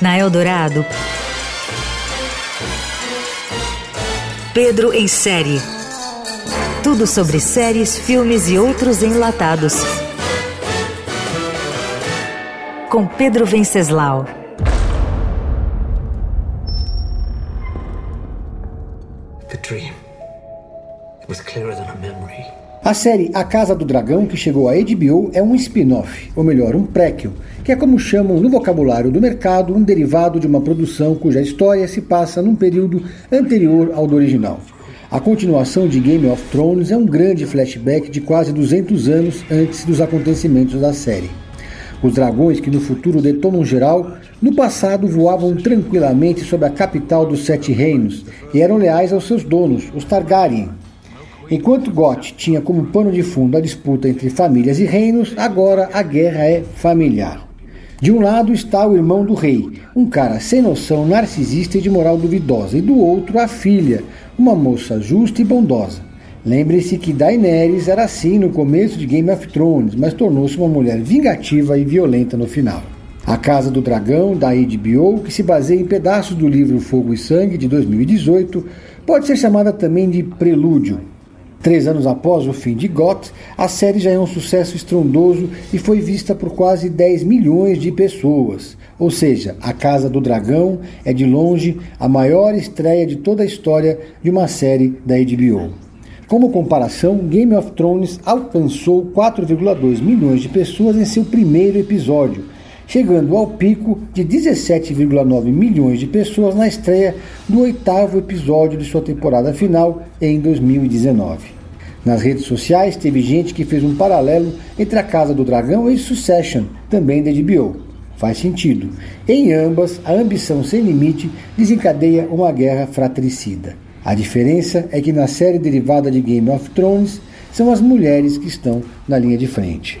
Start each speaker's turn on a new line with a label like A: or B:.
A: Na Eldorado, Pedro em série. Tudo sobre séries, filmes e outros enlatados. Com Pedro Venceslau.
B: The dream. It was clearer than a memory.
C: A série A Casa do Dragão, que chegou à HBO, é um spin-off, ou melhor, um prequel, que é como chamam no vocabulário do mercado um derivado de uma produção cuja história se passa num período anterior ao do original. A continuação de Game of Thrones é um grande flashback de quase 200 anos antes dos acontecimentos da série. Os dragões que no futuro detonam geral, no passado voavam tranquilamente sobre a capital dos Sete Reinos e eram leais aos seus donos, os Targaryen, Enquanto Goth tinha como pano de fundo a disputa entre famílias e reinos, agora a guerra é familiar. De um lado está o irmão do rei, um cara sem noção, narcisista e de moral duvidosa, e do outro a filha, uma moça justa e bondosa. Lembre-se que Daenerys era assim no começo de Game of Thrones, mas tornou-se uma mulher vingativa e violenta no final. A Casa do Dragão, da HBO, que se baseia em pedaços do livro Fogo e Sangue de 2018, pode ser chamada também de prelúdio, Três anos após o fim de GOT, a série já é um sucesso estrondoso e foi vista por quase 10 milhões de pessoas. Ou seja, A Casa do Dragão é de longe a maior estreia de toda a história de uma série da HBO. Como comparação, Game of Thrones alcançou 4,2 milhões de pessoas em seu primeiro episódio, chegando ao pico de 17,9 milhões de pessoas na estreia do oitavo episódio de sua temporada final em 2019. Nas redes sociais teve gente que fez um paralelo entre A Casa do Dragão e Succession, também da HBO. Faz sentido. Em ambas, a ambição sem limite desencadeia uma guerra fratricida. A diferença é que na série derivada de Game of Thrones são as mulheres que estão na linha de frente.